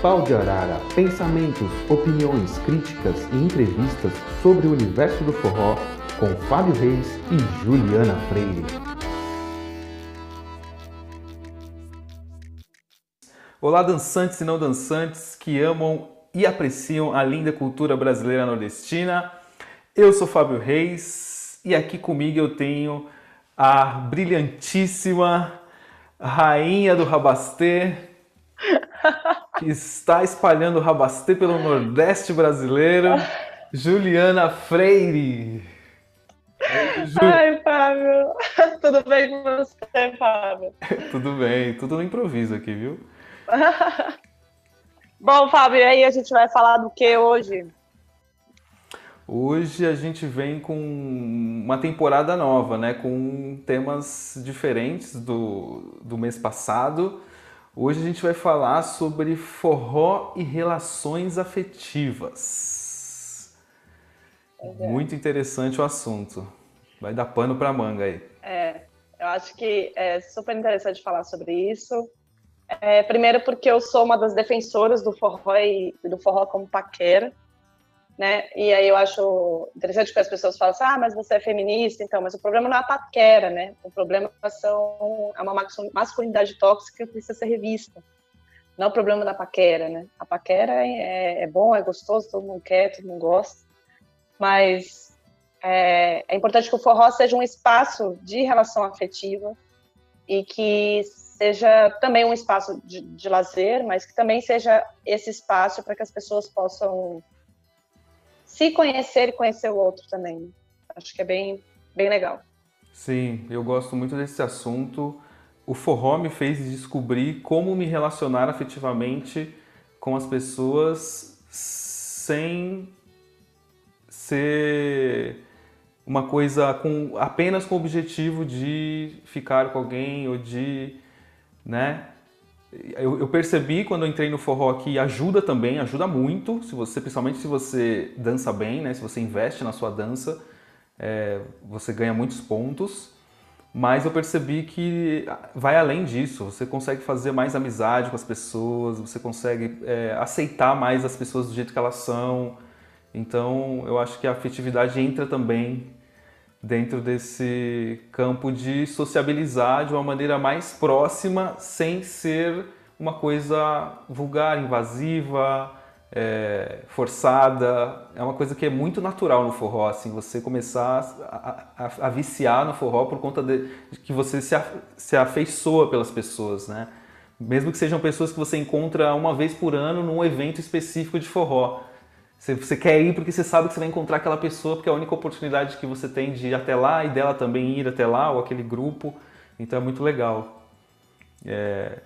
Pau de Arara, pensamentos, opiniões, críticas e entrevistas sobre o universo do forró com Fábio Reis e Juliana Freire. Olá, dançantes e não dançantes que amam e apreciam a linda cultura brasileira nordestina. Eu sou Fábio Reis e aqui comigo eu tenho a brilhantíssima rainha do Rabastê, que está espalhando o Rabastê pelo Nordeste brasileiro, Juliana Freire. Ju... Ai, Fábio, tudo bem com você, Fábio? tudo bem, tudo no improviso aqui, viu? Bom, Fábio, e aí a gente vai falar do que hoje? Hoje a gente vem com uma temporada nova, né? Com temas diferentes do, do mês passado. Hoje a gente vai falar sobre forró e relações afetivas. É. Muito interessante o assunto. Vai dar pano para manga aí. É, eu acho que é super interessante falar sobre isso. É, primeiro porque eu sou uma das defensoras do forró e do forró como paquera né? E aí eu acho interessante que as pessoas falam assim, ah, mas você é feminista, então, mas o problema não é a paquera, né? O problema são, é uma masculinidade tóxica que precisa ser revista. Não é o problema da paquera, né? A paquera é, é bom, é gostoso, todo mundo quer, todo mundo gosta, mas é, é importante que o forró seja um espaço de relação afetiva e que seja também um espaço de, de lazer, mas que também seja esse espaço para que as pessoas possam se conhecer e conhecer o outro também. Acho que é bem, bem legal. Sim, eu gosto muito desse assunto. O forró me fez descobrir como me relacionar afetivamente com as pessoas sem ser uma coisa com apenas com o objetivo de ficar com alguém ou de, né, eu, eu, percebi quando eu entrei no forró que ajuda também, ajuda muito, se você, principalmente se você dança bem, né? Se você investe na sua dança, é, você ganha muitos pontos. Mas eu percebi que vai além disso. Você consegue fazer mais amizade com as pessoas, você consegue é, aceitar mais as pessoas do jeito que elas são. Então, eu acho que a afetividade entra também dentro desse campo de sociabilizar de uma maneira mais próxima, sem ser uma coisa vulgar, invasiva, é, forçada. É uma coisa que é muito natural no forró, assim, você começar a, a, a viciar no forró por conta de, de que você se, a, se afeiçoa pelas pessoas, né? Mesmo que sejam pessoas que você encontra uma vez por ano num evento específico de forró. Você, você, quer ir porque você sabe que você vai encontrar aquela pessoa, porque é a única oportunidade que você tem de ir até lá e dela também ir até lá, ou aquele grupo. Então é muito legal. É,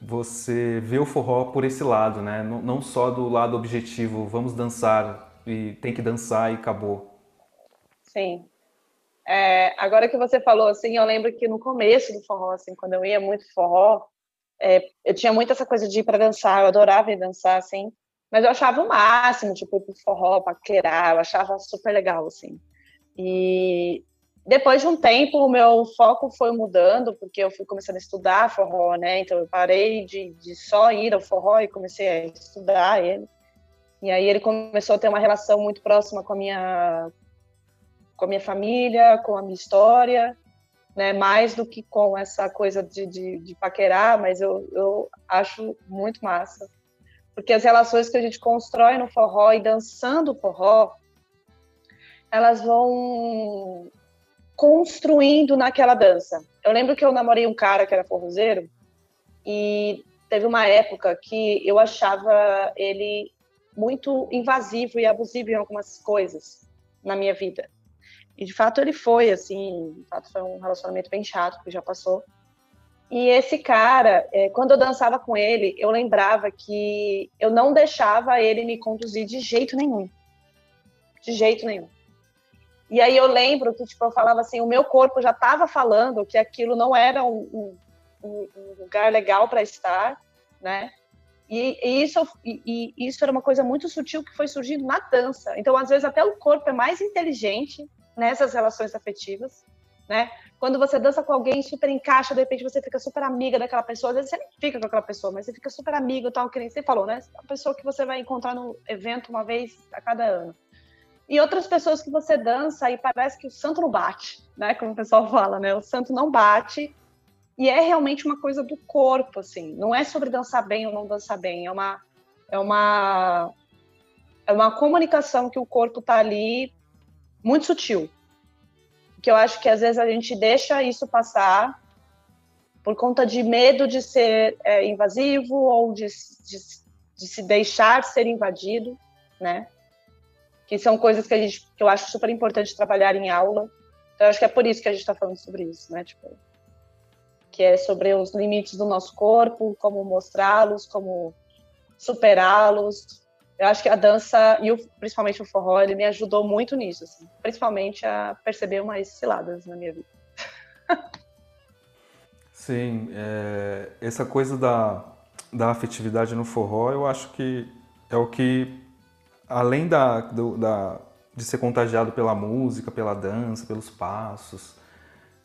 você vê o forró por esse lado, né? Não, não só do lado objetivo, vamos dançar e tem que dançar e acabou. Sim. É, agora que você falou, assim, eu lembro que no começo do forró, assim, quando eu ia muito forró, é, eu tinha muito essa coisa de ir para dançar, eu adorava ir dançar, assim, mas eu achava o máximo, tipo, ir pro forró, paquerar, eu achava super legal, assim. E depois de um tempo, o meu foco foi mudando, porque eu fui começando a estudar forró, né? Então eu parei de, de só ir ao forró e comecei a estudar ele. E aí ele começou a ter uma relação muito próxima com a minha com a minha família, com a minha história, né? Mais do que com essa coisa de, de, de paquerar, mas eu, eu acho muito massa porque as relações que a gente constrói no forró e dançando forró, elas vão construindo naquela dança. Eu lembro que eu namorei um cara que era forrozeiro e teve uma época que eu achava ele muito invasivo e abusivo em algumas coisas na minha vida. E de fato ele foi, assim, de fato foi um relacionamento bem chato que já passou. E esse cara, é, quando eu dançava com ele, eu lembrava que eu não deixava ele me conduzir de jeito nenhum. De jeito nenhum. E aí eu lembro que tipo, eu falava assim, o meu corpo já estava falando que aquilo não era um, um, um lugar legal para estar, né? E, e isso, e, e, isso era uma coisa muito sutil que foi surgindo na dança. Então, às vezes, até o corpo é mais inteligente nessas relações afetivas né? Quando você dança com alguém, super encaixa, de repente você fica super amiga daquela pessoa. Às vezes você nem fica com aquela pessoa, mas você fica super amigo, tal, que nem você falou, né? A pessoa que você vai encontrar no evento uma vez a cada ano. E outras pessoas que você dança e parece que o santo não bate, né? Como o pessoal fala, né? O santo não bate. E é realmente uma coisa do corpo, assim. Não é sobre dançar bem ou não dançar bem. É uma, é uma, é uma comunicação que o corpo tá ali muito sutil que eu acho que às vezes a gente deixa isso passar por conta de medo de ser é, invasivo ou de, de, de, se deixar ser invadido, né? Que são coisas que, a gente, que eu acho super importante trabalhar em aula. Então, eu acho que é por isso que a gente está falando sobre isso, né? Tipo, que é sobre os limites do nosso corpo, como mostrá-los, como superá-los, eu acho que a dança, e o, principalmente o forró, ele me ajudou muito nisso, assim, principalmente a perceber umas ciladas na minha vida. Sim, é, essa coisa da, da afetividade no forró, eu acho que é o que, além da, do, da, de ser contagiado pela música, pela dança, pelos passos,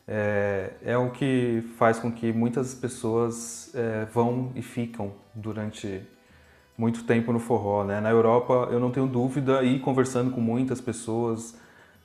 é, é o que faz com que muitas pessoas é, vão e ficam durante muito tempo no forró, né? Na Europa, eu não tenho dúvida, e conversando com muitas pessoas,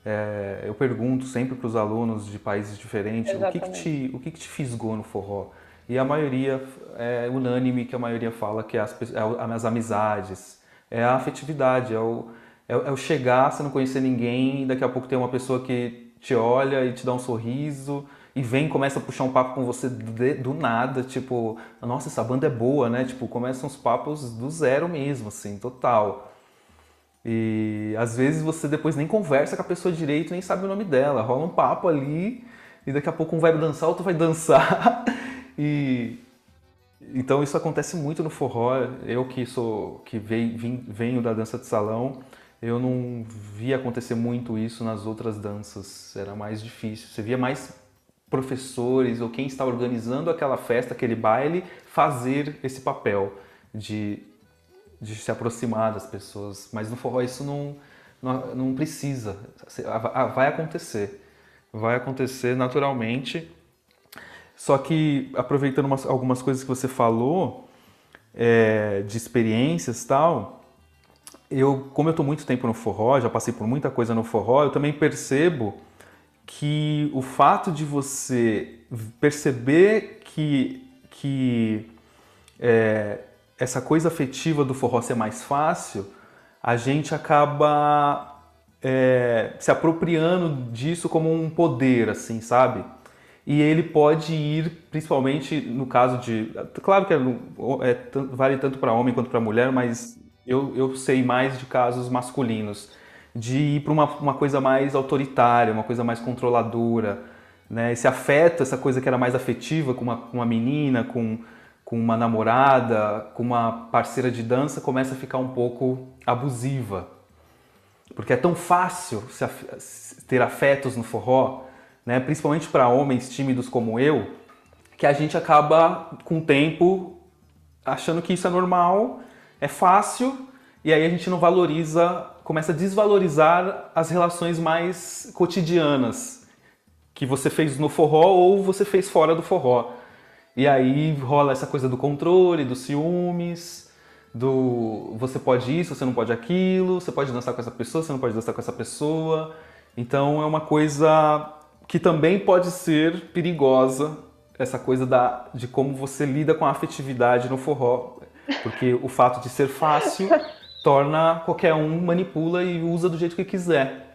é, eu pergunto sempre para os alunos de países diferentes o que, que, te, o que, que te fisgou no forró. E a maioria é unânime que a maioria fala que é as, é as amizades, é a afetividade, é o, é, é o chegar, você não conhecer ninguém, daqui a pouco tem uma pessoa que te olha e te dá um sorriso, e vem começa a puxar um papo com você de, do nada, tipo, nossa, essa banda é boa, né? Tipo, começam os papos do zero mesmo, assim, total. E às vezes você depois nem conversa com a pessoa direito, nem sabe o nome dela, rola um papo ali e daqui a pouco um vai dançar, outro vai dançar. e então isso acontece muito no forró. Eu que sou que venho, venho da dança de salão, eu não vi acontecer muito isso nas outras danças. Era mais difícil. Você via mais professores ou quem está organizando aquela festa, aquele baile, fazer esse papel de, de se aproximar das pessoas. Mas no forró isso não, não, não precisa, vai acontecer, vai acontecer naturalmente. Só que, aproveitando umas, algumas coisas que você falou, é, de experiências tal, eu, como eu estou muito tempo no forró, já passei por muita coisa no forró, eu também percebo que o fato de você perceber que, que é, essa coisa afetiva do forró ser mais fácil, a gente acaba é, se apropriando disso como um poder, assim, sabe? E ele pode ir, principalmente no caso de. Claro que é, é vale tanto para homem quanto para mulher, mas eu, eu sei mais de casos masculinos de ir para uma, uma coisa mais autoritária, uma coisa mais controladora. Né? Esse afeto, essa coisa que era mais afetiva com uma, com uma menina, com, com uma namorada, com uma parceira de dança, começa a ficar um pouco abusiva. Porque é tão fácil ter afetos no forró, né? principalmente para homens tímidos como eu, que a gente acaba, com o tempo, achando que isso é normal, é fácil, e aí a gente não valoriza começa a desvalorizar as relações mais cotidianas que você fez no forró ou você fez fora do forró. E aí rola essa coisa do controle, dos ciúmes, do você pode isso, você não pode aquilo, você pode dançar com essa pessoa, você não pode dançar com essa pessoa. Então é uma coisa que também pode ser perigosa, essa coisa da, de como você lida com a afetividade no forró. Porque o fato de ser fácil torna qualquer um manipula e usa do jeito que quiser.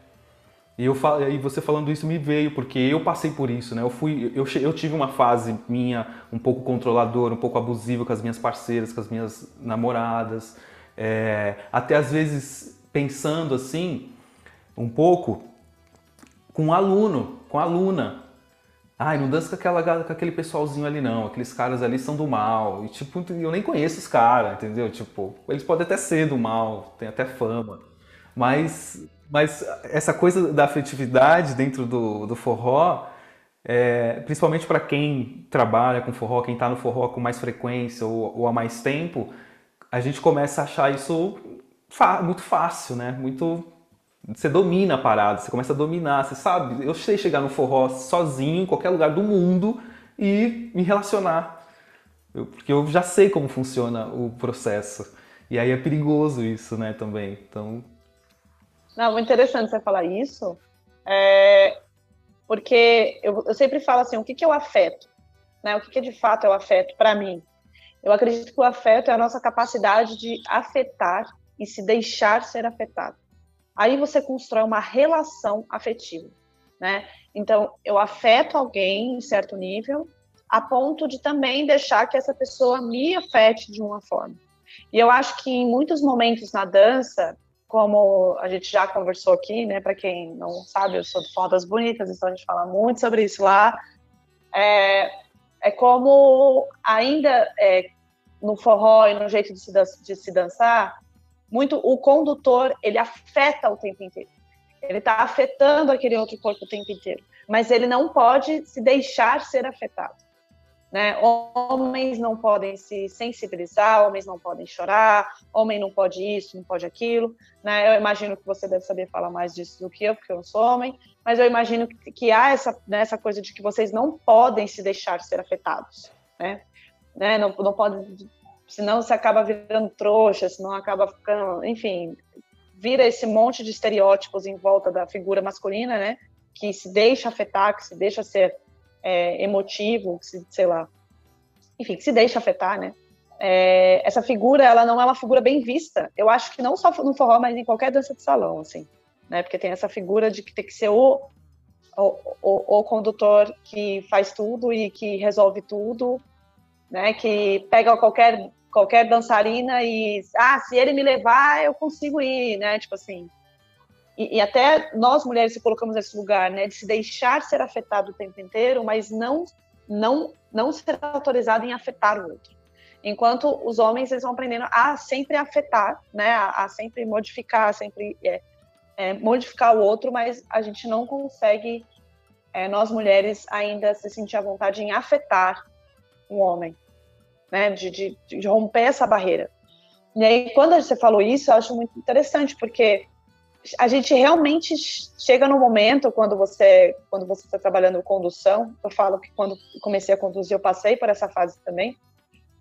E, eu, e você falando isso me veio, porque eu passei por isso, né? Eu, fui, eu, eu tive uma fase minha um pouco controladora, um pouco abusiva com as minhas parceiras, com as minhas namoradas. É, até às vezes pensando assim, um pouco, com um aluno, com aluna. Ai, não dança com, aquela, com aquele pessoalzinho ali não, aqueles caras ali são do mal. E tipo, eu nem conheço os caras, entendeu? Tipo, eles podem até ser do mal, tem até fama. Mas, mas essa coisa da afetividade dentro do, do forró, é, principalmente para quem trabalha com forró, quem está no forró com mais frequência ou, ou há mais tempo, a gente começa a achar isso muito fácil, né? Muito Você domina a parada, você começa a dominar, você sabe. Eu sei chegar no forró sozinho, em qualquer lugar do mundo e me relacionar. Eu, porque eu já sei como funciona o processo. E aí é perigoso isso, né, também. Então. Não, interessante você falar isso. É, porque eu, eu, sempre falo assim, o que, que é o afeto? Né? O que, que é de fato é o afeto para mim? Eu acredito que o afeto é a nossa capacidade de afetar e se deixar ser afetado. Aí você constrói uma relação afetiva, né? Então, eu afeto alguém em certo nível, a ponto de também deixar que essa pessoa me afete de uma forma. E eu acho que em muitos momentos na dança, como a gente já conversou aqui, né? Para quem não sabe, eu sou do Forró das Bonitas, então a gente fala muito sobre isso lá. É, é como ainda é, no forró e no jeito de se, de se dançar, muito o condutor ele afeta o tempo inteiro. Ele está afetando aquele outro corpo o tempo inteiro, mas ele não pode se deixar ser afetado. Né? Homens não podem se sensibilizar, homens não podem chorar, homem não pode isso, não pode aquilo. Né? Eu imagino que você deve saber falar mais disso do que eu, porque eu não sou homem, mas eu imagino que, que há essa, né, essa coisa de que vocês não podem se deixar ser afetados. Né? Né? Não, não pode, senão você acaba virando trouxa, senão acaba ficando, enfim, vira esse monte de estereótipos em volta da figura masculina, né? Que se deixa afetar, que se deixa ser é, emotivo, que se, sei lá, enfim, que se deixa afetar, né? É, essa figura, ela não é uma figura bem vista. Eu acho que não só no forró, mas em qualquer dança de salão, assim, né? Porque tem essa figura de que tem que ser o, o, o, o condutor que faz tudo e que resolve tudo, né? Que pega qualquer qualquer dançarina e ah, se ele me levar, eu consigo ir, né? Tipo assim, e, e, até nós mulheres se colocamos nesse lugar, né, de se deixar ser afetado o tempo inteiro, mas não não não ser autorizado em afetar o outro. Enquanto os homens eles vão aprendendo a sempre afetar, né, a, a sempre modificar, sempre é, é, modificar o outro, mas a gente não consegue é, nós mulheres ainda se sentir à vontade em afetar um homem, né, de, de, de romper essa barreira. E aí, quando você falou isso, eu acho muito interessante, porque a gente realmente chega no momento quando você quando você está trabalhando condução eu falo que quando comecei a conduzir eu passei por essa fase também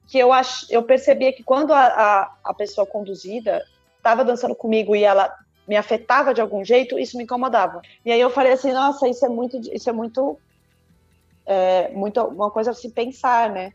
que eu acho eu percebia que quando a, a, a pessoa conduzida estava dançando comigo e ela me afetava de algum jeito isso me incomodava e aí eu falei assim nossa isso é muito isso é muito é, muito uma coisa a se pensar né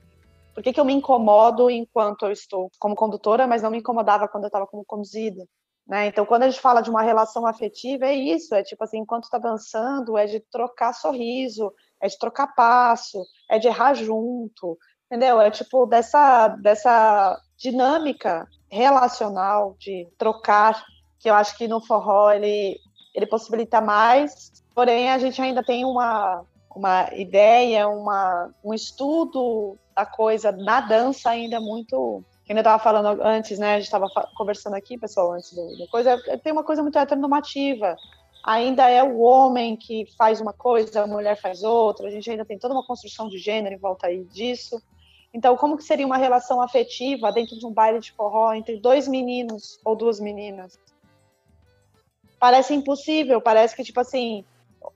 por que, que eu me incomodo enquanto eu estou como condutora mas não me incomodava quando eu estava como conduzida né? Então, quando a gente fala de uma relação afetiva, é isso, é tipo assim, enquanto está dançando, é de trocar sorriso, é de trocar passo, é de errar junto, entendeu? É tipo dessa, dessa dinâmica relacional de trocar, que eu acho que no forró ele, ele possibilita mais, porém a gente ainda tem uma, uma ideia, uma, um estudo da coisa na dança ainda muito eu estava falando antes, né? A gente estava conversando aqui, pessoal, antes do, do coisa. É, tem uma coisa muito heteronormativa. Ainda é o homem que faz uma coisa, a mulher faz outra. A gente ainda tem toda uma construção de gênero em volta aí disso. Então, como que seria uma relação afetiva dentro de um baile de forró entre dois meninos ou duas meninas? Parece impossível. Parece que tipo assim,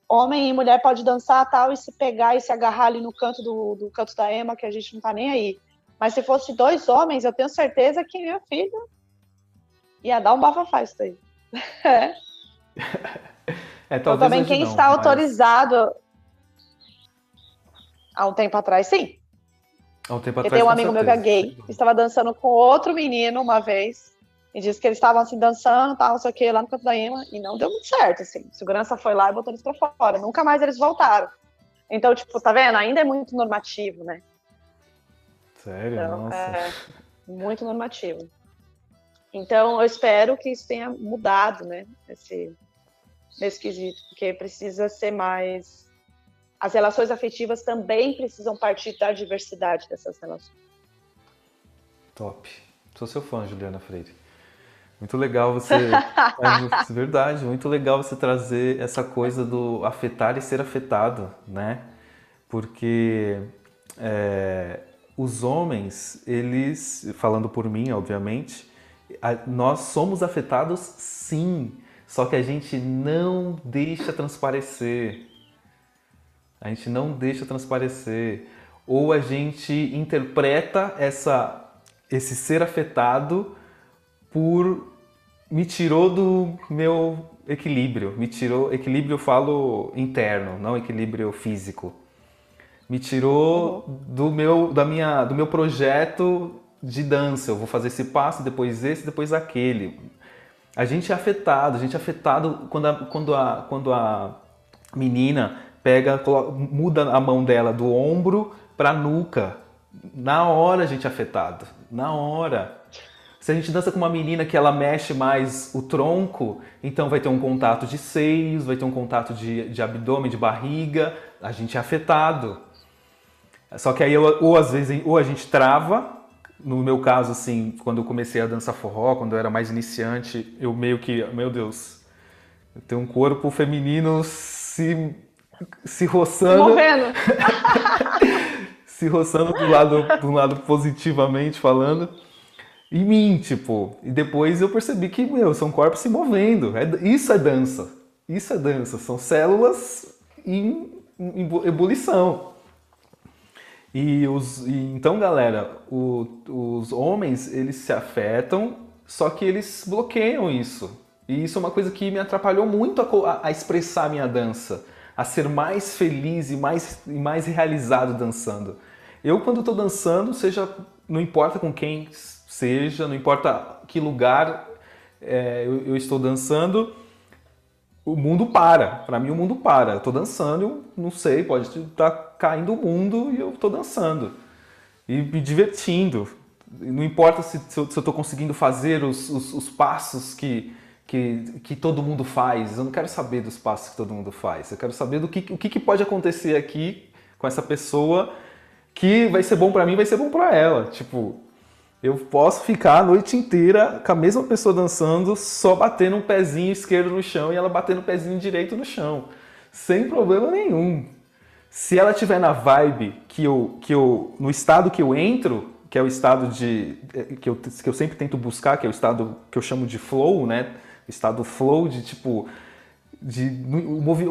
homem e mulher pode dançar tal e se pegar e se agarrar ali no canto do, do canto da Ema que a gente não tá nem aí. Mas se fosse dois homens, eu tenho certeza que minha filha ia dar um bafafá isso aí. é. é então, também quem não, está mas... autorizado há um tempo atrás, sim. Há um tempo atrás. Tem um amigo certeza. meu que é gay, estava dançando com outro menino uma vez. E disse que eles estavam assim dançando, tal, não sei o que, lá no canto da Ema, e não deu muito certo, assim. A segurança foi lá e botou eles pra fora. Nunca mais eles voltaram. Então, tipo, tá vendo? Ainda é muito normativo, né? Sério? Então, Nossa. É muito normativo. Então, eu espero que isso tenha mudado, né? Esse, nesse quesito, porque precisa ser mais. As relações afetivas também precisam partir da diversidade dessas relações. Top. Sou seu fã, Juliana Freire. Muito legal você. é verdade, muito legal você trazer essa coisa do afetar e ser afetado, né? Porque é, os homens, eles, falando por mim, obviamente, nós somos afetados sim. Só que a gente não deixa transparecer. A gente não deixa transparecer. Ou a gente interpreta essa, esse ser afetado por me tirou do meu equilíbrio. Me tirou, equilíbrio eu falo interno, não equilíbrio físico. Me tirou uhum. do meu, da minha, do meu projeto de dança. Eu vou fazer esse passo, depois esse, depois aquele. A gente é afetado, a gente é afetado quando a, quando a, quando a menina pega, muda a mão dela do ombro para a nuca. Na hora a gente é afetado, na hora. Se a gente dança com uma menina que ela mexe mais o tronco, então vai ter um contato de seios, vai ter um contato de, de abdômen, de barriga, a gente é afetado. Só que aí ou às vezes ou a gente trava, no meu caso assim, quando eu comecei a dançar forró, quando eu era mais iniciante, eu meio que, meu Deus, eu tenho um corpo feminino se se roçando. Se movendo. se roçando do lado, do lado positivamente falando em mim, tipo. E depois eu percebi que, meu, são corpos se movendo. É, isso é dança. Isso é dança. São células em, em ebulição. E, os, e então, galera, o, os homens, eles se afetam, só que eles bloqueiam isso. E isso é uma coisa que me atrapalhou muito a, a expressar a minha dança, a ser mais feliz e mais, e mais realizado dançando. Eu, quando estou dançando, seja, não importa com quem seja, não importa que lugar é, eu, eu, estou dançando, o mundo para. Para mim, o mundo para. Eu estou dançando, eu não sei, pode estar caindo o mundo e eu estou dançando e me divertindo. Não importa se, se eu estou conseguindo fazer os, os, os passos que, que, que, todo mundo faz. Eu não quero saber dos passos que todo mundo faz. Eu quero saber do que, o que, que pode acontecer aqui com essa pessoa que vai ser bom para mim, vai ser bom para ela. Tipo, eu posso ficar a noite inteira com a mesma pessoa dançando, só batendo um pezinho esquerdo no chão e ela batendo o pezinho direito no chão, sem problema nenhum. Se ela estiver na vibe que eu, que eu, no estado que eu entro, que é o estado de eh, que eu, que eu sempre tento buscar, que é o estado que eu chamo de flow, né? O estado flow de tipo de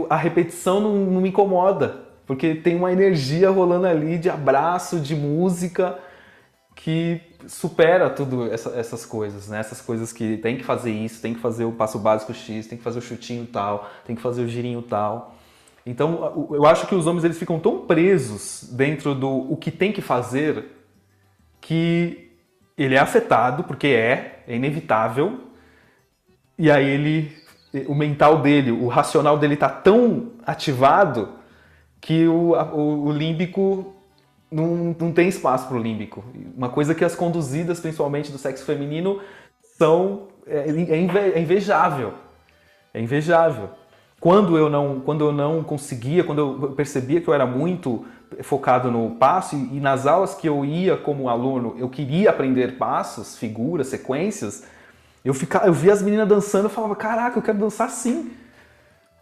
a repetição não, não me incomoda, porque tem uma energia rolando ali de abraço, de música que supera tudo essa, essas coisas, né? Essas coisas que tem que fazer isso, tem que fazer o passo básico X, tem que fazer o chutinho tal, tem que fazer o girinho tal. Então, eu acho que os homens eles ficam tão presos dentro do o que tem que fazer que ele é afetado, porque é, é inevitável. E aí ele o mental dele, o racional dele está tão ativado que o, o, o límbico não, não tem espaço para o límbico. Uma coisa que as conduzidas, principalmente do sexo feminino, são é, é, é invejável. É invejável. Quando eu não, quando eu não conseguia, quando eu percebia que eu era muito focado no passo e, e nas aulas que eu ia como aluno, eu queria aprender passos, figuras, sequências, eu ficava, eu via as meninas dançando, eu falava, caraca, eu quero dançar assim.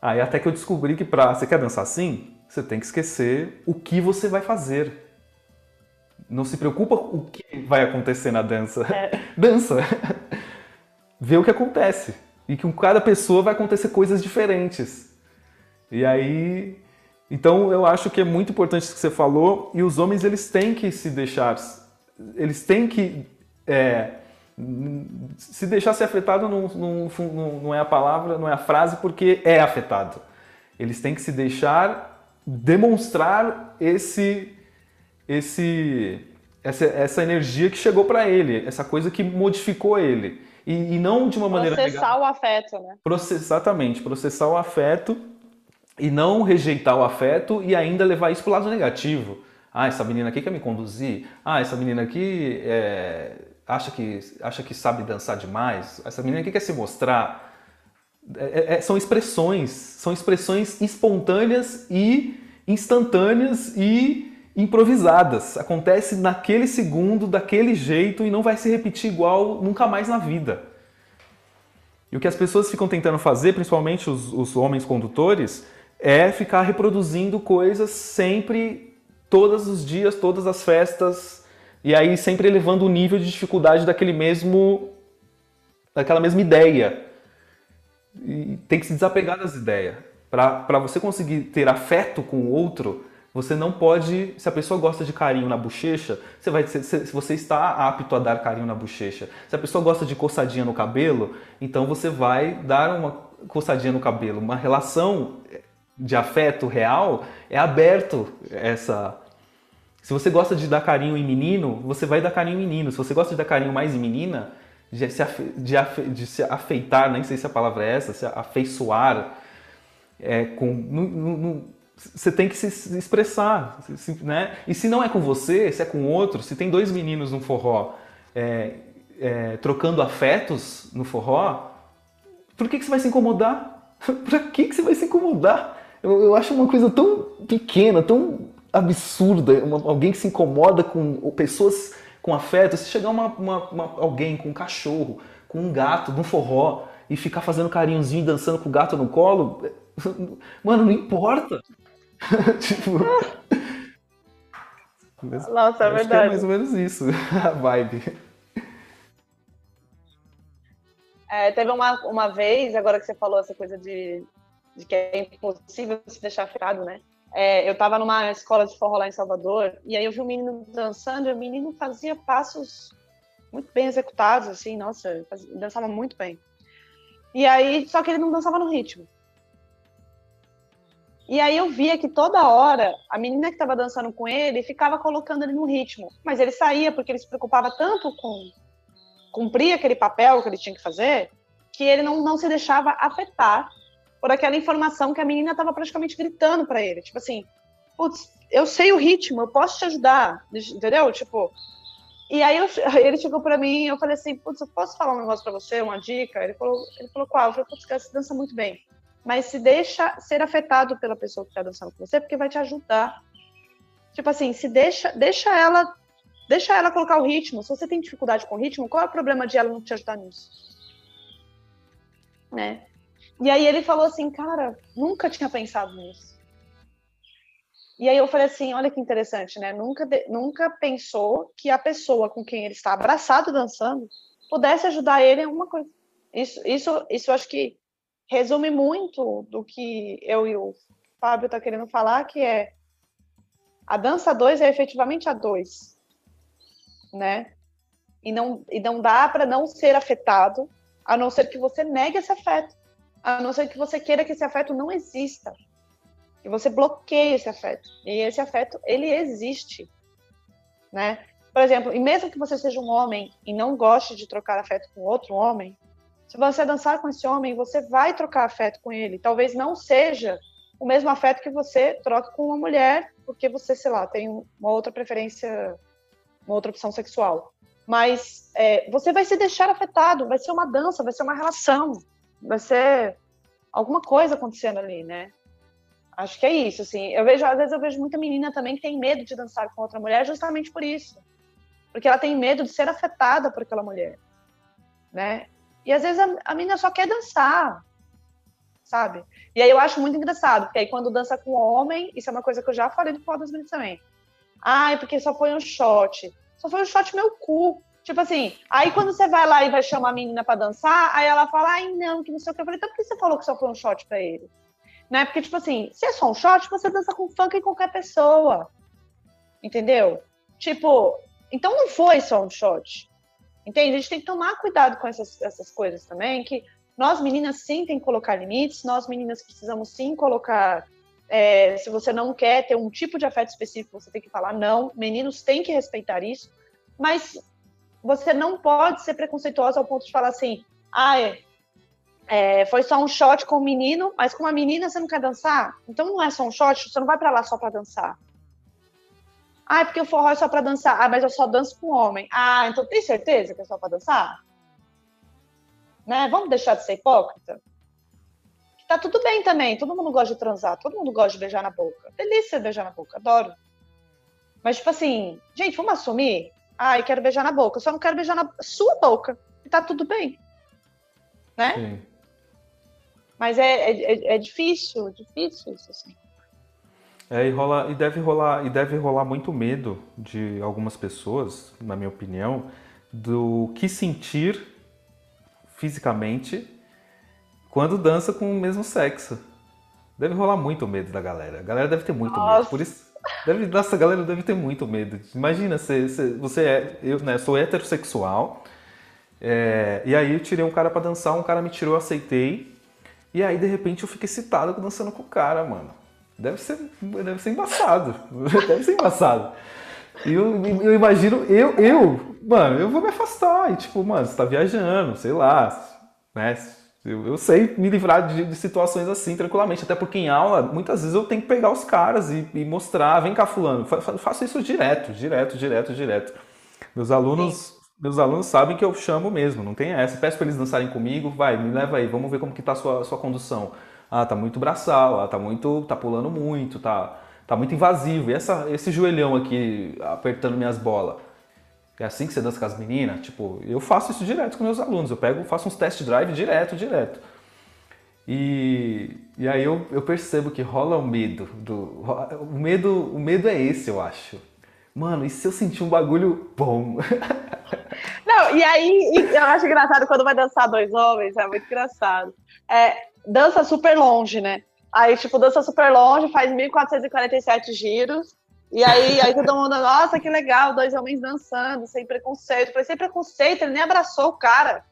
Aí até que eu descobri que para você quer dançar assim, você tem que esquecer o que você vai fazer. Não se preocupa o que vai acontecer na dança. É. Dança. Vê o que acontece. E que com cada pessoa vai acontecer coisas diferentes. E aí. Então eu acho que é muito importante isso que você falou. E os homens eles têm que se deixar. Eles têm que. É, se deixar ser afetado não, não, não é a palavra, não é a frase, porque é afetado. Eles têm que se deixar demonstrar esse esse essa, essa energia que chegou para ele, essa coisa que modificou ele. E, e não de uma maneira. Processar o afeto, né? Exatamente, processar o afeto e não rejeitar o afeto e ainda levar isso para o lado negativo. Ah, essa menina aqui quer me conduzir. Ah, essa menina aqui é, acha, que, acha que sabe dançar demais. Essa menina aqui quer se mostrar. É, é, são expressões, são expressões espontâneas e instantâneas e improvisadas. Acontece naquele segundo, daquele jeito e não vai se repetir igual nunca mais na vida. E o que as pessoas ficam tentando fazer, principalmente os, os homens condutores, é ficar reproduzindo coisas sempre, todos os dias, todas as festas, e aí sempre elevando o nível de dificuldade daquele mesmo, daquela mesma ideia. e tem que se desapegar das ideias. Para você conseguir ter afeto com o outro, você não pode. Se a pessoa gosta de carinho na bochecha, você vai se você está apto a dar carinho na bochecha. Se a pessoa gosta de coçadinha no cabelo, então você vai dar uma coçadinha no cabelo. Uma relação de afeto real é aberto essa. Se você gosta de dar carinho em menino, você vai dar carinho em menino. Se você gosta de dar carinho mais em menina, de se, afe, de, afe, de se afeitar, nem sei se a palavra é essa, se afeiçoar, é, com, no, no, você tem que se expressar, né? E se não é com você, se é com outro, se tem dois meninos no forró é, é, trocando afetos no forró, por que, que você vai se incomodar? Pra que, que você vai se incomodar? Eu, eu acho uma coisa tão pequena, tão absurda, uma, alguém que se incomoda com pessoas com afeto. Se chegar uma, uma, uma, alguém com um cachorro, com um gato, num forró, e ficar fazendo carinhozinho, dançando com o gato no colo, mano, não importa. tipo. Nossa, é verdade. é mais ou menos isso, a vibe. É, teve uma, uma vez, agora que você falou essa coisa de, de que é impossível se deixar afetado, né? É, eu estava numa escola de forró lá em Salvador, e aí eu vi um menino dançando, e o menino fazia passos muito bem executados, assim, nossa, fazia, dançava muito bem. E aí, só que ele não dançava no ritmo. E aí eu via que toda hora a menina que estava dançando com ele ficava colocando ele no ritmo, mas ele saía porque ele se preocupava tanto com cumprir aquele papel que ele tinha que fazer, que ele não, não se deixava afetar por aquela informação que a menina estava praticamente gritando para ele, tipo assim, putz, eu sei o ritmo, eu posso te ajudar, entendeu? Tipo, e aí eu, ele chegou para mim, eu falei assim, putz, eu posso falar um negócio para você, uma dica? Ele falou, ele falou qual? Eu falei, putz, você dança muito bem mas se deixa ser afetado pela pessoa que está dançando com você, porque vai te ajudar. Tipo assim, se deixa, deixa ela, deixa ela colocar o ritmo. Se você tem dificuldade com o ritmo, qual é o problema de ela não te ajudar nisso? Né? E aí ele falou assim, cara, nunca tinha pensado nisso. E aí eu falei assim, olha que interessante, né? Nunca, nunca pensou que a pessoa com quem ele está abraçado dançando pudesse ajudar ele em alguma coisa. Isso, isso, isso acho que resume muito do que eu e o Fábio tá querendo falar, que é a dança 2 é efetivamente a 2, né? E não, e não dá para não ser afetado, a não ser que você negue esse afeto, a não ser que você queira que esse afeto não exista, que você bloqueie esse afeto. E esse afeto, ele existe, né? Por exemplo, e mesmo que você seja um homem e não goste de trocar afeto com outro homem, se você dançar com esse homem, você vai trocar afeto com ele. Talvez não seja o mesmo afeto que você troca com uma mulher, porque você, sei lá, tem uma outra preferência, uma outra opção sexual. Mas é, você vai se deixar afetado, vai ser uma dança, vai ser uma relação, vai ser alguma coisa acontecendo ali, né? Acho que é isso, assim. Eu vejo, às vezes eu vejo muita menina também que tem medo de dançar com outra mulher justamente por isso. Porque ela tem medo de ser afetada por aquela mulher, né? E às vezes a, a menina só quer dançar, sabe? E aí eu acho muito engraçado, porque aí quando dança com homem, isso é uma coisa que eu já falei do Foda das Meninas também. Ai, porque só foi um shot. Só foi um shot meu cu. Tipo assim, aí quando você vai lá e vai chamar a menina para dançar, aí ela fala, ai não, que não sei o que. Eu falei, então por que você falou que só foi um shot pra ele? Né? Porque, tipo assim, se é só um shot, você dança com funk em qualquer pessoa. Entendeu? Tipo, então não foi só um shot. Entende? A gente tem que tomar cuidado com essas, essas coisas também, que nós meninas sim tem que colocar limites, nós meninas precisamos sim colocar. É, se você não quer ter um tipo de afeto específico, você tem que falar não. Meninos têm que respeitar isso, mas você não pode ser preconceituosa ao ponto de falar assim: ah, é, é, foi só um shot com o menino, mas com uma menina você não quer dançar? Então não é só um shot, você não vai para lá só para dançar. Ah, é porque o forró é só para dançar. Ah, mas eu só danço com homem. Ah, então tem certeza que é só para dançar? Né? Vamos deixar de ser hipócrita? Tá tudo bem também. Todo mundo gosta de transar. Todo mundo gosta de beijar na boca. Delícia beijar na boca. Adoro. Mas, tipo assim, gente, vamos assumir? Ah, eu quero beijar na boca. Eu só não quero beijar na sua boca. E tá tudo bem. Né? Sim. Mas é, é, é difícil, difícil isso, assim. É, e, rola, e, deve rolar, e deve rolar muito medo de algumas pessoas, na minha opinião, do que sentir fisicamente quando dança com o mesmo sexo. Deve rolar muito medo da galera. A galera deve ter muito Nossa. medo. Por isso, deve, nossa, a galera deve ter muito medo. Imagina, você, você, é, eu né, sou heterossexual, é, e aí eu tirei um cara pra dançar, um cara me tirou, eu aceitei, e aí de repente eu fico excitado dançando com o cara, mano. Deve ser, deve ser embaçado. deve ser embaçado. E eu, eu imagino, eu, eu, mano, eu vou me afastar. E tipo, mano, você tá viajando, sei lá, né? Eu, eu sei me livrar de, de situações assim tranquilamente. Até porque em aula, muitas vezes eu tenho que pegar os caras e, e mostrar, vem cá, fulano. Fa- fa- Faço isso direto, direto, direto, direto. Meus alunos, meus alunos sabem que eu chamo mesmo, não tem essa. Peço para eles dançarem comigo, vai, me leva aí, vamos ver como que tá a sua, sua condução. Ah, tá muito braçal, ah, tá muito, tá pulando muito, tá, tá muito invasivo. E essa, esse joelhão aqui apertando minhas bolas. É assim que você dança com as meninas? Tipo, eu faço isso direto com meus alunos. Eu pego, faço uns test drive direto, direto. E, e aí eu, eu percebo que rola o medo. Do, o, medo o medo é esse, eu acho. Mano, e se eu sentir um bagulho bom? Não, e aí e eu acho engraçado quando vai dançar dois homens, é muito engraçado. É, dança super longe, né? Aí, tipo, dança super longe, faz 1.447 giros. E aí, aí todo mundo, nossa, que legal, dois homens dançando, sem preconceito. Eu falei, sem preconceito, ele nem abraçou o cara.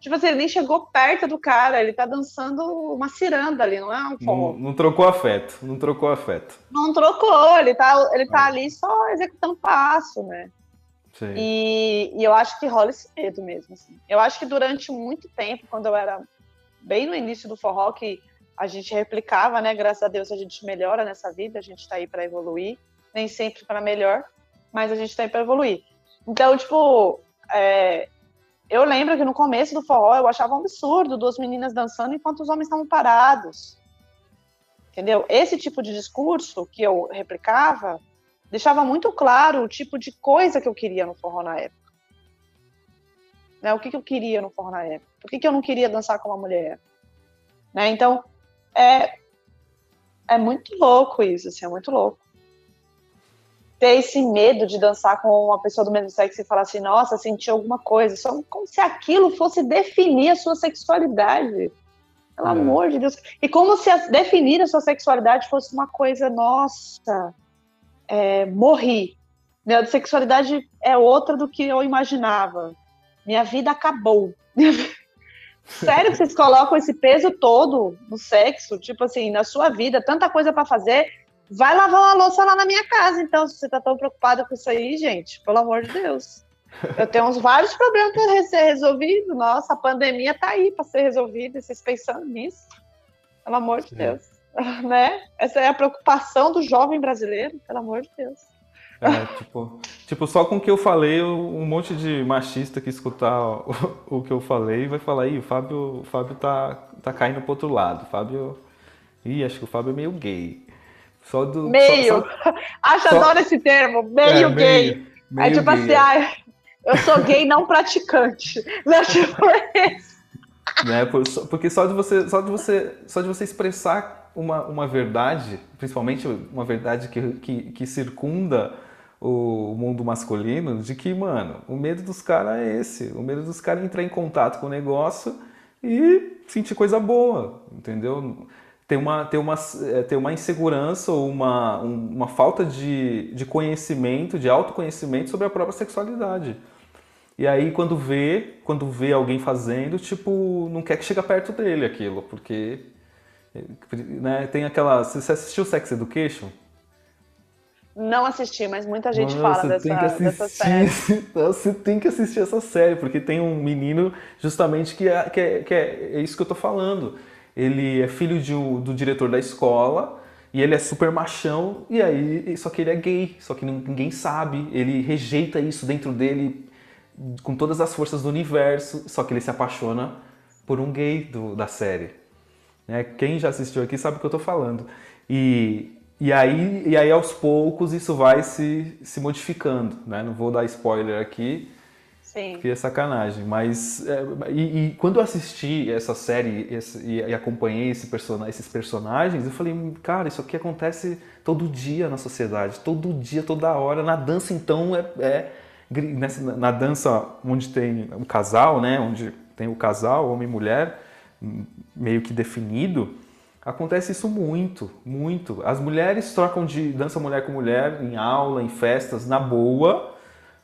Tipo assim, ele nem chegou perto do cara, ele tá dançando uma ciranda ali, não é um Não, não trocou afeto, não trocou afeto. Não, trocou, ele tá, ele tá Ah. ali só executando passo, né? Sim. E, e eu acho que rola esse medo mesmo. assim. Eu acho que durante muito tempo, quando eu era bem no início do forró, que a gente replicava, né? Graças a Deus a gente melhora nessa vida, a gente tá aí para evoluir. Nem sempre para melhor, mas a gente tá aí para evoluir. Então, tipo, é, eu lembro que no começo do forró eu achava um absurdo duas meninas dançando enquanto os homens estavam parados. Entendeu? Esse tipo de discurso que eu replicava deixava muito claro o tipo de coisa que eu queria no forró na época. Né? O que, que eu queria no forró na época? Por que, que eu não queria dançar com uma mulher? Né? Então, é, é muito louco isso, assim, é muito louco. Ter esse medo de dançar com uma pessoa do mesmo sexo e falar assim, nossa, senti alguma coisa. Só como se aquilo fosse definir a sua sexualidade. Pelo É. amor de Deus. E como se a- definir a sua sexualidade fosse uma coisa, nossa, é, morri. Minha sexualidade é outra do que eu imaginava. Minha vida acabou. Sério que vocês colocam esse peso todo no sexo? Tipo assim, na sua vida, tanta coisa pra fazer. Vai lavar uma louça lá na minha casa, então, se você tá tão preocupada com isso aí, gente, pelo amor de Deus. Eu tenho uns vários problemas para ser resolvido. Nossa, a pandemia tá aí para ser resolvida. e Vocês pensando nisso? Pelo amor de Sim. Deus. Né? Essa é a preocupação do jovem brasileiro, pelo amor de Deus. É, tipo, tipo, só com o que eu falei, um monte de machista que escutar o, o que eu falei vai falar, ih, o Fábio, o Fábio tá, tá caindo pro outro lado. O Fábio. Ih, acho que o Fábio é meio gay. Só do. Meio. só- Acho, Só- adoro esse termo, meio é, gay. meio- é meio tipo gay, assim, é. ah, eu sou gay não praticante. Né? Tipo, né? Por- só- Porque só de você, só de você, só de você expressar uma, uma verdade, principalmente uma verdade que, que, que circunda o mundo masculino, de que, mano, o medo dos caras é esse. O medo dos caras é entrar em contato com o negócio e sentir coisa boa, entendeu? Tem uma, tem uma, é, tem uma insegurança ou uma, um- uma falta de, de conhecimento, de autoconhecimento sobre a própria sexualidade. E aí quando vê, quando vê alguém fazendo, tipo, não quer que chegue perto dele aquilo, porque né, tem aquela, você assistiu Sex Education? Não assisti, mas muita gente Mano, fala dessa, tem que dessa série. assistir, você tem que assistir essa série, porque tem um menino justamente que é, que é, que é, é isso que eu tô falando. Ele é filho de do diretor da escola e ele é super machão, e aí, só que ele é gay, só que ninguém sabe, ele rejeita isso dentro dele com todas as forças do universo, só que ele se apaixona por um gay do- da série. né? Quem já assistiu aqui sabe o que eu tô falando. E, e, aí, e aí, aos poucos, isso vai se, se modificando. Né? Não vou dar spoiler aqui, Sim. porque é sacanagem. Mas é, e, e quando eu assisti essa série esse- e, e acompanhei esse persona, esses personagens, eu falei, cara, isso aqui acontece todo dia na sociedade, todo dia, toda hora. Na dança, então, é, é nessa- na dança onde tem um casal, né? Onde tem o casal, homem e mulher, meio que definido, acontece isso muito, muito. As mulheres trocam de dança mulher com mulher em aula, em festas, na boa,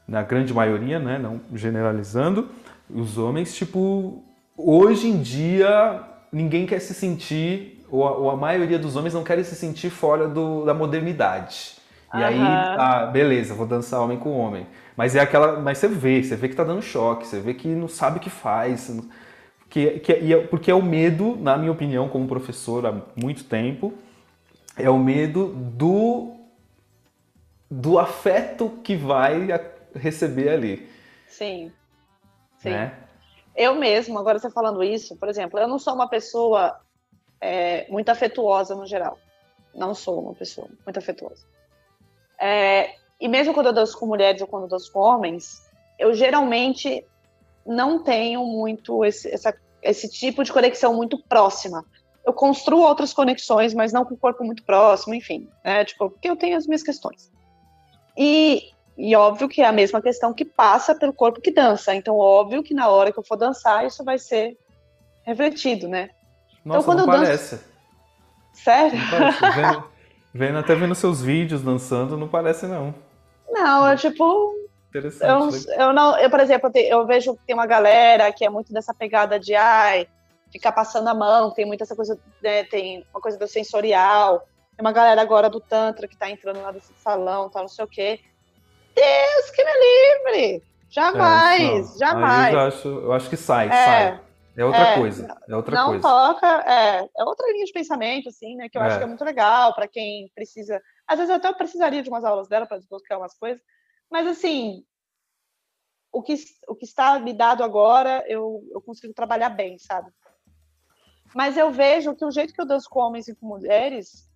na grande maioria, né? Não generalizando. Os homens, tipo, hoje em dia ninguém quer se sentir, ou a, ou a maioria dos homens não querem se sentir fora do, da modernidade. E aí, ah, beleza, vou dançar homem com homem. Mas é aquela. Mas você vê, você vê que tá dando choque, você vê que não sabe o que faz. Que, que, é, porque é o medo, na minha opinião, como professor há muito tempo, é o medo do, do afeto que vai receber ali. Sim. Sim. Né? Eu mesmo, agora você falando isso, por exemplo, eu não sou uma pessoa é, muito afetuosa no geral. Não sou uma pessoa muito afetuosa. É, e mesmo quando eu danço com mulheres ou quando eu danço com homens, eu geralmente não tenho muito esse, essa, esse tipo de conexão muito próxima. Eu construo outras conexões, mas não com o corpo muito próximo, enfim, né? Tipo, porque eu tenho as minhas questões. E, e óbvio que é a mesma questão que passa pelo corpo que dança. Então, óbvio que na hora que eu for dançar, isso vai ser refletido, né? Nossa, então, quando eu parece. Danço... Sério? Vendo, vendo, até vendo seus vídeos dançando, não parece não. Não, é tipo. Interessante. Eu, né? eu não, eu, por exemplo, eu vejo que tem uma galera que é muito dessa pegada de ai, ficar passando a mão, tem muita essa coisa, né, tem uma coisa do sensorial. Tem uma galera agora do Tantra que tá entrando lá desse salão, tal, não sei o quê. Deus que me livre! Jamais, é, jamais. Eu acho, eu acho que sai, é, sai. É outra é, coisa. É outra não coisa. toca, é, é outra linha de pensamento, assim, né? Que eu acho é. que é muito legal para quem precisa. Às vezes eu até precisaria de umas aulas dela para desbloquear umas coisas, mas assim, o que, o que está me dado agora, eu, eu consigo trabalhar bem, sabe? Mas eu vejo que o jeito que eu danço com homens e com mulheres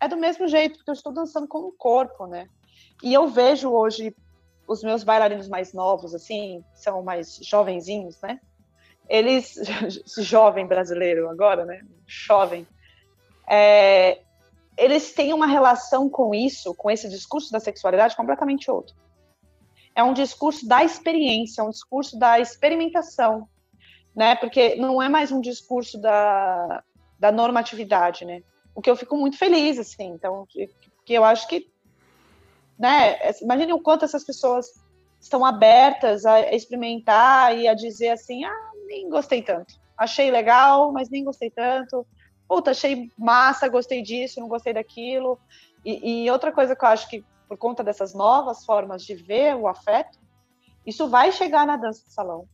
é do mesmo jeito, porque eu estou dançando com o corpo, né? E eu vejo hoje os meus bailarinos mais novos, assim, são mais jovenzinhos, né? eles, jovem brasileiro agora, né, jovem, é, eles têm uma relação com isso, com esse discurso da sexualidade completamente outro. É um discurso da experiência, é um discurso da experimentação, né? Porque não é mais um discurso da, da normatividade, né? O que eu fico muito feliz, assim. Então, que, eu acho que, né? Imagine o quanto essas pessoas estão abertas a experimentar e a dizer assim, ah, nem gostei tanto. Achei legal, mas nem gostei tanto. Puta, achei massa, gostei disso, não gostei daquilo. E, e outra coisa que eu acho que, por conta dessas novas formas de ver o afeto, isso vai chegar na dança de salão,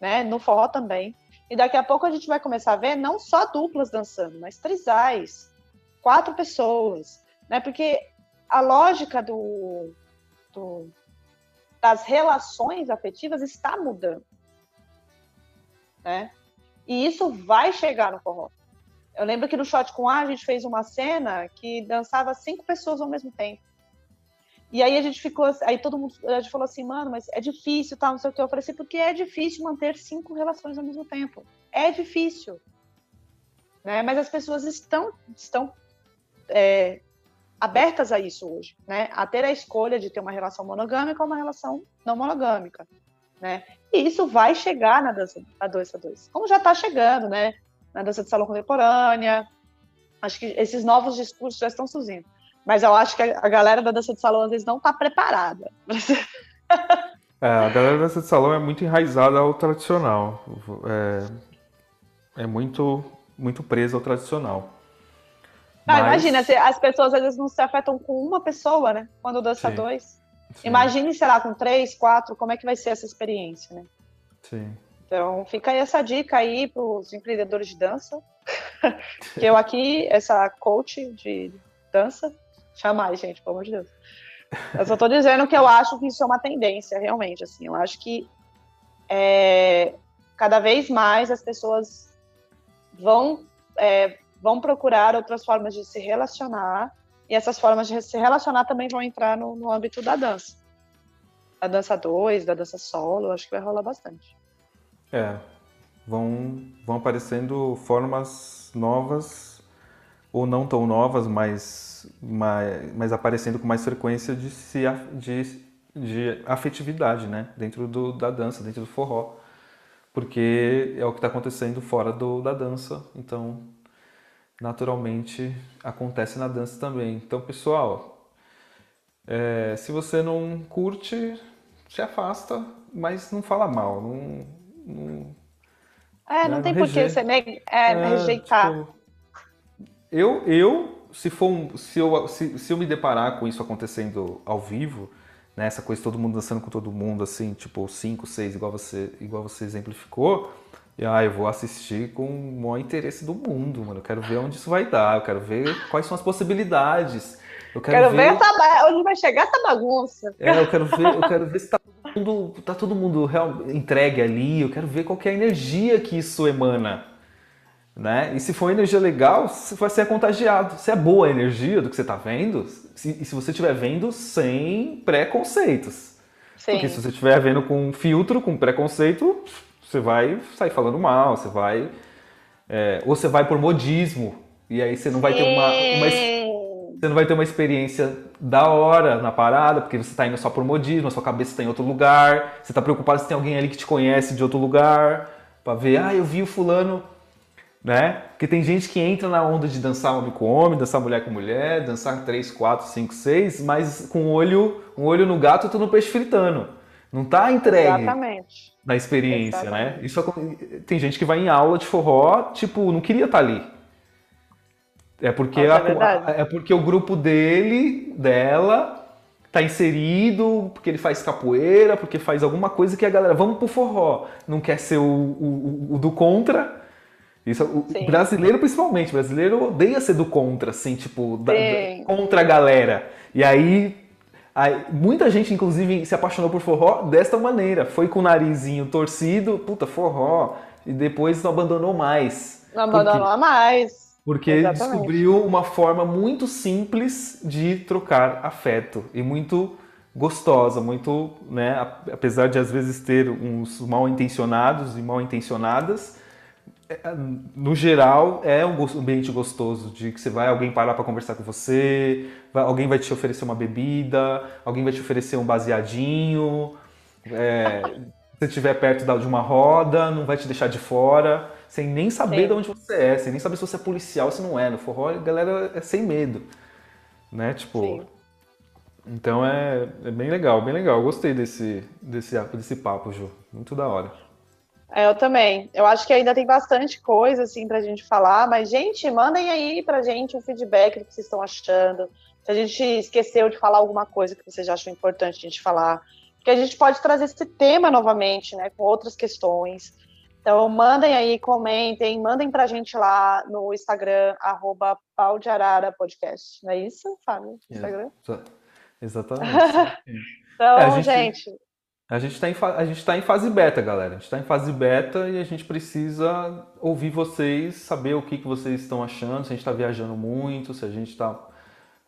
né? No forró também. E daqui a pouco a gente vai começar a ver não só duplas dançando, mas trisais, quatro pessoas, né? Porque a lógica do, do das relações afetivas está mudando né? E isso vai chegar no forró. Eu lembro que no Shot com A a gente fez uma cena que dançava cinco pessoas ao mesmo tempo. E aí a gente ficou, aí todo mundo a gente falou assim, mano, mas é difícil, tal, não sei o que. Eu falei assim, porque é difícil manter cinco relações ao mesmo tempo. É difícil. Né? Mas as pessoas estão, estão é, abertas a isso hoje, né? A ter a escolha de ter uma relação monogâmica ou uma relação não monogâmica né? E isso vai chegar na dança a 2 a 2, como já está chegando, né? Na dança de salão contemporânea. Acho que esses novos discursos já estão surgindo. Mas eu acho que a galera da dança de salão às vezes não está preparada. é, a galera da dança de salão é muito enraizada ao tradicional. É, é muito, muito presa ao tradicional. Não, Mas... Imagina, as pessoas às vezes não se afetam com uma pessoa, né? Quando dança Sim. dois. Sim. Imagine, sei lá, com três, quatro, como é que vai ser essa experiência, né? Sim. Então, fica aí essa dica aí para os empreendedores de dança. que eu aqui, essa coach de dança, jamais, gente, pelo amor de Deus. Eu só estou dizendo que eu acho que isso é uma tendência, realmente, assim. Eu acho que é, cada vez mais as pessoas vão, é, vão procurar outras formas de se relacionar e essas formas de se relacionar também vão entrar no, no âmbito da dança. Da dança 2, da dança solo, acho que vai rolar bastante. É, vão, vão aparecendo formas novas, ou não tão novas, mas, mas, mas aparecendo com mais frequência de, se, de, de afetividade, né? Dentro do, da dança, dentro do forró. porque é o que está acontecendo fora do, da dança. Então, naturalmente, acontece na dança também. Então, pessoal, é, se você não curte, se afasta, mas não fala mal. Não, não é, não né, tem por que você é, é, rejeitar. Tipo, eu, eu, se for um, se, eu, se, se eu me deparar com isso acontecendo ao vivo, né, essa coisa todo mundo dançando com todo mundo, assim, tipo, cinco, seis, igual você, igual você exemplificou, e ah, eu vou assistir com o maior interesse do mundo, mano. Eu quero ver onde isso vai dar, eu quero ver quais são as possibilidades. Eu quero, quero ver, ver essa, onde vai chegar essa bagunça. É, eu quero ver, eu quero ver se tá todo mundo, tá todo mundo real, entregue ali, eu quero ver qual é a energia que isso emana. Né? E se for energia legal, você vai ser contagiado. Se é boa a energia do que você está vendo, se, e se você estiver vendo sem preconceitos. Sim. Porque se você estiver vendo com filtro, com preconceito, você vai sair falando mal, você vai. É, ou você vai por modismo, e aí você não vai ter uma, uma, Você não vai ter uma experiência da hora na parada, porque você está indo só por modismo, a sua cabeça está em outro lugar, você está preocupado se tem alguém ali que te conhece de outro lugar, para ver, ah, eu vi o fulano né? Porque tem gente que entra na onda de dançar homem com homem, dançar mulher com mulher, dançar 3, 4, 5, 6, mas com um olho, um olho no gato e no peixe fritando. Não tá entregue Exatamente. na experiência, Exatamente. né? Isso tem gente que vai em aula de forró, tipo, não queria estar tá ali. É porque, Nossa, a, é, é porque o grupo dele, dela, tá inserido, porque ele faz capoeira, porque faz alguma coisa que a galera, vamos pro forró. Não quer ser o, o, o do contra, isso, o brasileiro, principalmente, o brasileiro odeia ser do contra, assim, tipo, da, da, contra a galera. E aí, aí, muita gente, inclusive, se apaixonou por forró desta maneira. Foi com o narizinho torcido, puta, forró, e depois não abandonou mais. Não abandonou porque, mais. Porque Exatamente. descobriu uma forma muito simples de trocar afeto e muito gostosa, muito, né, apesar de às vezes ter uns mal intencionados e mal intencionadas, no geral, é um ambiente gostoso de que você vai, alguém parar para conversar com você, vai, alguém vai te oferecer uma bebida, alguém vai te oferecer um baseadinho, é, se você estiver perto de uma roda, não vai te deixar de fora, sem nem saber Sim. de onde você é, sem nem saber se você é policial ou se não é. No forró, a galera é sem medo, né? Tipo... Sim. Então é, é bem legal, bem legal. Eu gostei desse, desse, desse papo, Ju. Muito da hora. É, eu também. Eu acho que ainda tem bastante coisa assim para a gente falar, mas gente, mandem aí para a gente um feedback do que vocês estão achando. Se a gente esqueceu de falar alguma coisa que vocês acham importante a gente falar, porque a gente pode trazer esse tema novamente, né, com outras questões. Então, mandem aí, comentem, mandem para a gente lá no Instagram, arroba Pau de Arara Podcast. Não é isso, Fábio? Instagram? É, exatamente. então, é, gente... gente a gente está em, a gente tá em fase beta, galera. A gente está em fase beta e a gente precisa ouvir vocês, saber o que, que vocês estão achando, se a gente está viajando muito, se a gente está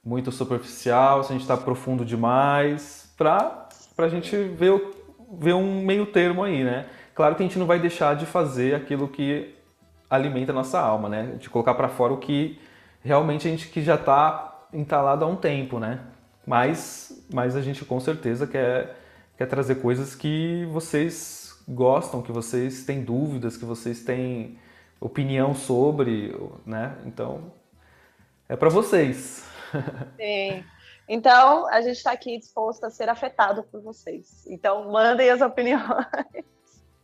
muito superficial, se a gente está profundo demais, para a gente ver, ver um meio termo aí, né? Claro que a gente não vai deixar de fazer aquilo que alimenta a nossa alma, né? De colocar para fora o que realmente a gente que já está entalado há um tempo, né? Mas, mas a gente com certeza quer quer trazer coisas que vocês gostam, que vocês têm dúvidas, que vocês têm opinião sobre, né? Então, é para vocês. Sim. Então, a gente está aqui disposto a ser afetado por vocês. Então, mandem as opiniões.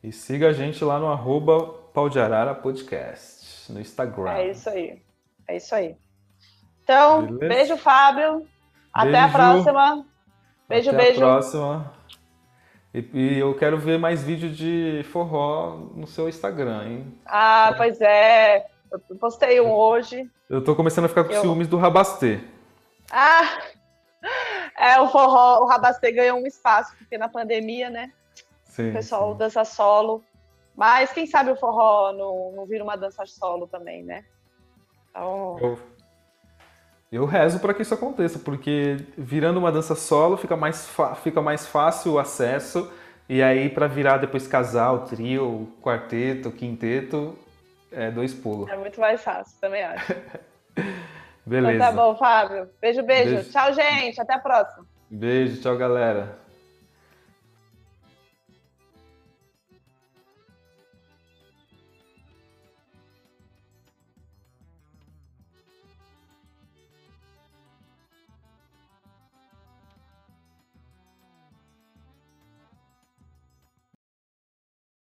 E siga a gente lá no arroba Pau de Arara Podcast, no Instagram. É isso aí. É isso aí. Então, Beleza? beijo, Fábio. Beijo. Até a próxima. Beijo, Até beijo. Até a próxima. E, e, eu quero ver mais vídeo de forró no seu Instagram, hein? Ah, pois é. Eu postei um hoje. Eu tô começando a ficar com eu... ciúmes do Rabastê. Ah! É, o forró, o Rabastê ganhou um espaço, porque na pandemia, né? Sim, o pessoal sim. dança solo. Mas quem sabe o forró não, não vira uma dança solo também, né? Então... Eu, eu rezo para que isso aconteça, porque virando uma dança solo fica mais, fica mais fácil o acesso, e aí para virar depois casal, trio, quarteto, quinteto, é dois pulos. É muito mais fácil, também acho. Beleza. Então tá bom, Fábio. Beijo, beijo, beijo. Tchau, gente. Até a próxima. Beijo, tchau, galera.